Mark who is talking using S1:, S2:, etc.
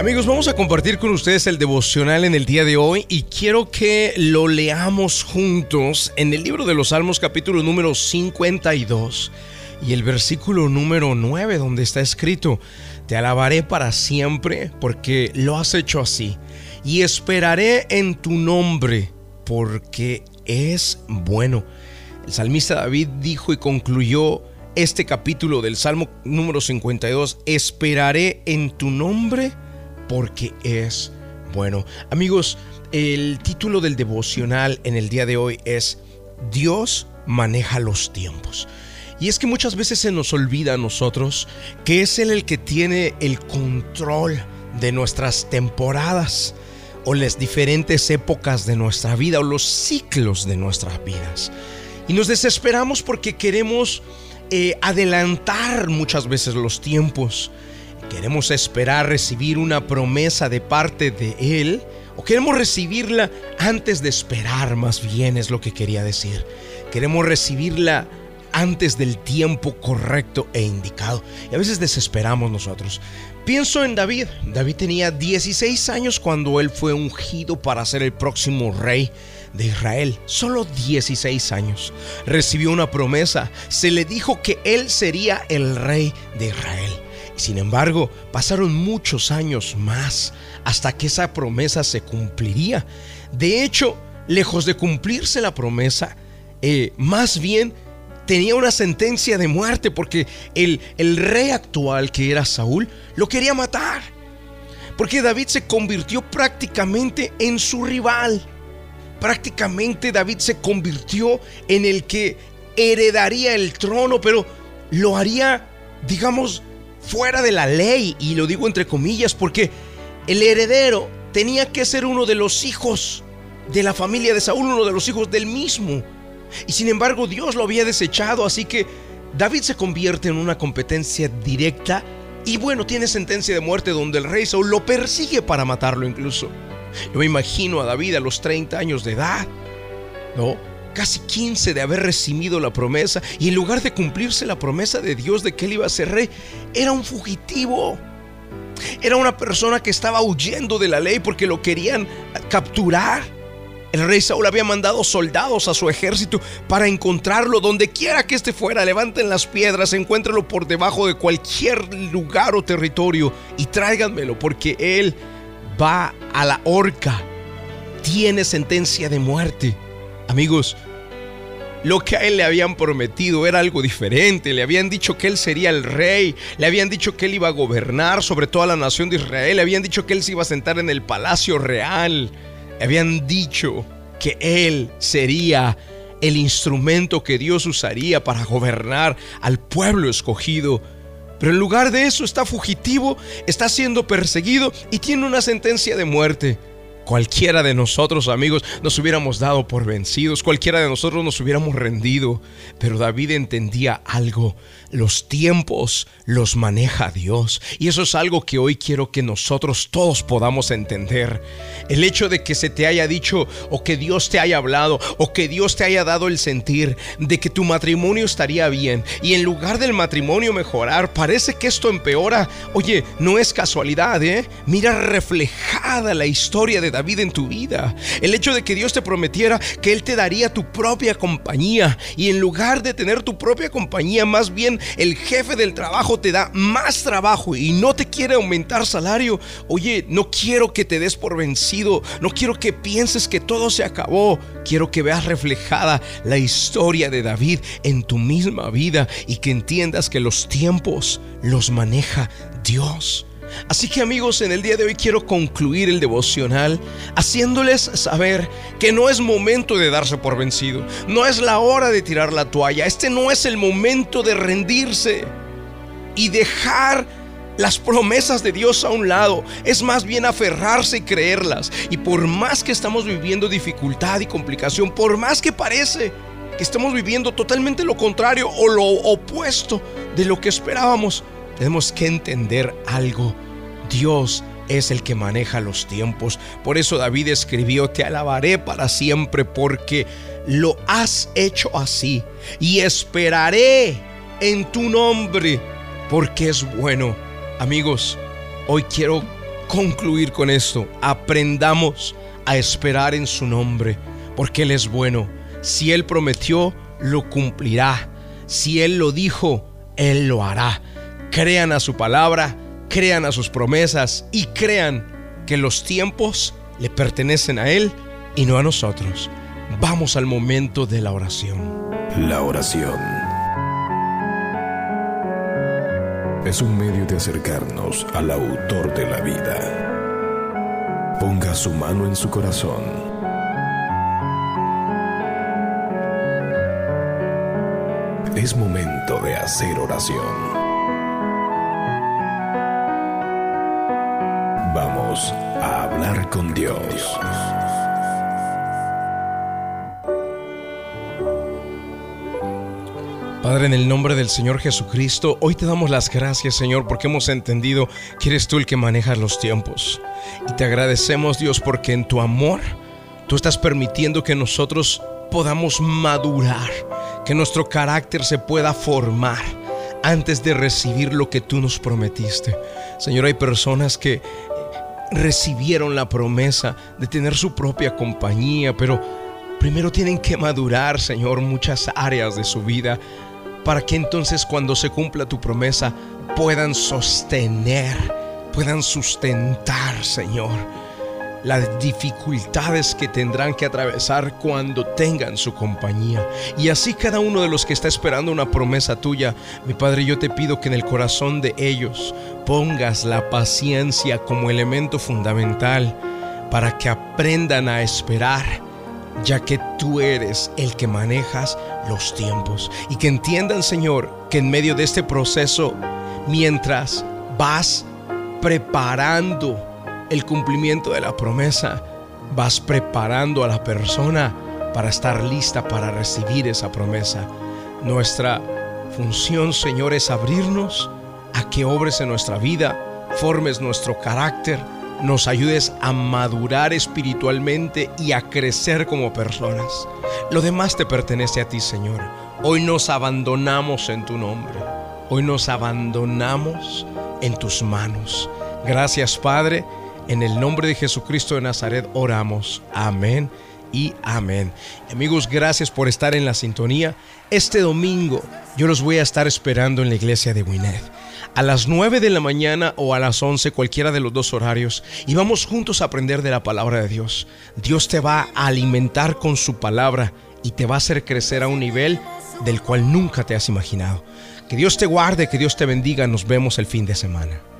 S1: Amigos, vamos a compartir con ustedes el devocional en el día de hoy y quiero que lo leamos juntos en el libro de los Salmos capítulo número 52 y el versículo número 9 donde está escrito, te alabaré para siempre porque lo has hecho así y esperaré en tu nombre porque es bueno. El salmista David dijo y concluyó este capítulo del Salmo número 52, esperaré en tu nombre porque es bueno. Amigos, el título del devocional en el día de hoy es Dios maneja los tiempos. Y es que muchas veces se nos olvida a nosotros que es Él el que tiene el control de nuestras temporadas o las diferentes épocas de nuestra vida o los ciclos de nuestras vidas. Y nos desesperamos porque queremos eh, adelantar muchas veces los tiempos. Queremos esperar recibir una promesa de parte de Él o queremos recibirla antes de esperar, más bien es lo que quería decir. Queremos recibirla antes del tiempo correcto e indicado. Y a veces desesperamos nosotros. Pienso en David. David tenía 16 años cuando él fue ungido para ser el próximo rey de Israel. Solo 16 años. Recibió una promesa. Se le dijo que él sería el rey de Israel. Sin embargo, pasaron muchos años más hasta que esa promesa se cumpliría. De hecho, lejos de cumplirse la promesa, eh, más bien tenía una sentencia de muerte porque el, el rey actual, que era Saúl, lo quería matar. Porque David se convirtió prácticamente en su rival. Prácticamente David se convirtió en el que heredaría el trono, pero lo haría, digamos, fuera de la ley, y lo digo entre comillas, porque el heredero tenía que ser uno de los hijos de la familia de Saúl, uno de los hijos del mismo. Y sin embargo Dios lo había desechado, así que David se convierte en una competencia directa y bueno, tiene sentencia de muerte donde el rey Saúl lo persigue para matarlo incluso. Yo me imagino a David a los 30 años de edad, ¿no? Casi 15 de haber recibido la promesa y en lugar de cumplirse la promesa de Dios de que él iba a ser rey, era un fugitivo. Era una persona que estaba huyendo de la ley porque lo querían capturar. El rey Saúl había mandado soldados a su ejército para encontrarlo donde quiera que esté fuera. Levanten las piedras, encuéntralo por debajo de cualquier lugar o territorio y tráiganmelo porque él va a la horca. Tiene sentencia de muerte. Amigos, lo que a él le habían prometido era algo diferente. Le habían dicho que él sería el rey. Le habían dicho que él iba a gobernar sobre toda la nación de Israel. Le habían dicho que él se iba a sentar en el palacio real. Le habían dicho que él sería el instrumento que Dios usaría para gobernar al pueblo escogido. Pero en lugar de eso está fugitivo, está siendo perseguido y tiene una sentencia de muerte. Cualquiera de nosotros, amigos, nos hubiéramos dado por vencidos, cualquiera de nosotros nos hubiéramos rendido, pero David entendía algo, los tiempos los maneja Dios, y eso es algo que hoy quiero que nosotros todos podamos entender. El hecho de que se te haya dicho o que Dios te haya hablado o que Dios te haya dado el sentir de que tu matrimonio estaría bien y en lugar del matrimonio mejorar, parece que esto empeora. Oye, no es casualidad, ¿eh? Mira reflejada la historia de David en tu vida. El hecho de que Dios te prometiera que Él te daría tu propia compañía y en lugar de tener tu propia compañía, más bien el jefe del trabajo te da más trabajo y no te quiere aumentar salario. Oye, no quiero que te des por vencido, no quiero que pienses que todo se acabó. Quiero que veas reflejada la historia de David en tu misma vida y que entiendas que los tiempos los maneja Dios. Así que amigos, en el día de hoy quiero concluir el devocional haciéndoles saber que no es momento de darse por vencido, no es la hora de tirar la toalla, este no es el momento de rendirse y dejar las promesas de Dios a un lado, es más bien aferrarse y creerlas. Y por más que estamos viviendo dificultad y complicación, por más que parece que estamos viviendo totalmente lo contrario o lo opuesto de lo que esperábamos, tenemos que entender algo. Dios es el que maneja los tiempos. Por eso David escribió, te alabaré para siempre porque lo has hecho así. Y esperaré en tu nombre porque es bueno. Amigos, hoy quiero concluir con esto. Aprendamos a esperar en su nombre, porque Él es bueno. Si Él prometió, lo cumplirá. Si Él lo dijo, Él lo hará. Crean a su palabra, crean a sus promesas y crean que los tiempos le pertenecen a Él y no a nosotros. Vamos al momento de la oración.
S2: La oración es un medio de acercarnos al autor de la vida. Ponga su mano en su corazón. Es momento de hacer oración. A hablar con Dios.
S1: Padre, en el nombre del Señor Jesucristo, hoy te damos las gracias, Señor, porque hemos entendido que eres tú el que manejas los tiempos. Y te agradecemos, Dios, porque en tu amor tú estás permitiendo que nosotros podamos madurar, que nuestro carácter se pueda formar antes de recibir lo que tú nos prometiste. Señor, hay personas que recibieron la promesa de tener su propia compañía, pero primero tienen que madurar, Señor, muchas áreas de su vida para que entonces cuando se cumpla tu promesa puedan sostener, puedan sustentar, Señor, las dificultades que tendrán que atravesar cuando tengan su compañía. Y así cada uno de los que está esperando una promesa tuya, mi Padre, yo te pido que en el corazón de ellos pongas la paciencia como elemento fundamental para que aprendan a esperar ya que tú eres el que manejas los tiempos. Y que entiendan, Señor, que en medio de este proceso, mientras vas preparando el cumplimiento de la promesa, vas preparando a la persona para estar lista para recibir esa promesa. Nuestra función, Señor, es abrirnos a que obres en nuestra vida, formes nuestro carácter, nos ayudes a madurar espiritualmente y a crecer como personas. Lo demás te pertenece a ti, Señor. Hoy nos abandonamos en tu nombre. Hoy nos abandonamos en tus manos. Gracias, Padre. En el nombre de Jesucristo de Nazaret oramos. Amén y amén. Amigos, gracias por estar en la sintonía. Este domingo yo los voy a estar esperando en la iglesia de Winnet a las 9 de la mañana o a las 11, cualquiera de los dos horarios, y vamos juntos a aprender de la palabra de Dios. Dios te va a alimentar con su palabra y te va a hacer crecer a un nivel del cual nunca te has imaginado. Que Dios te guarde, que Dios te bendiga, nos vemos el fin de semana.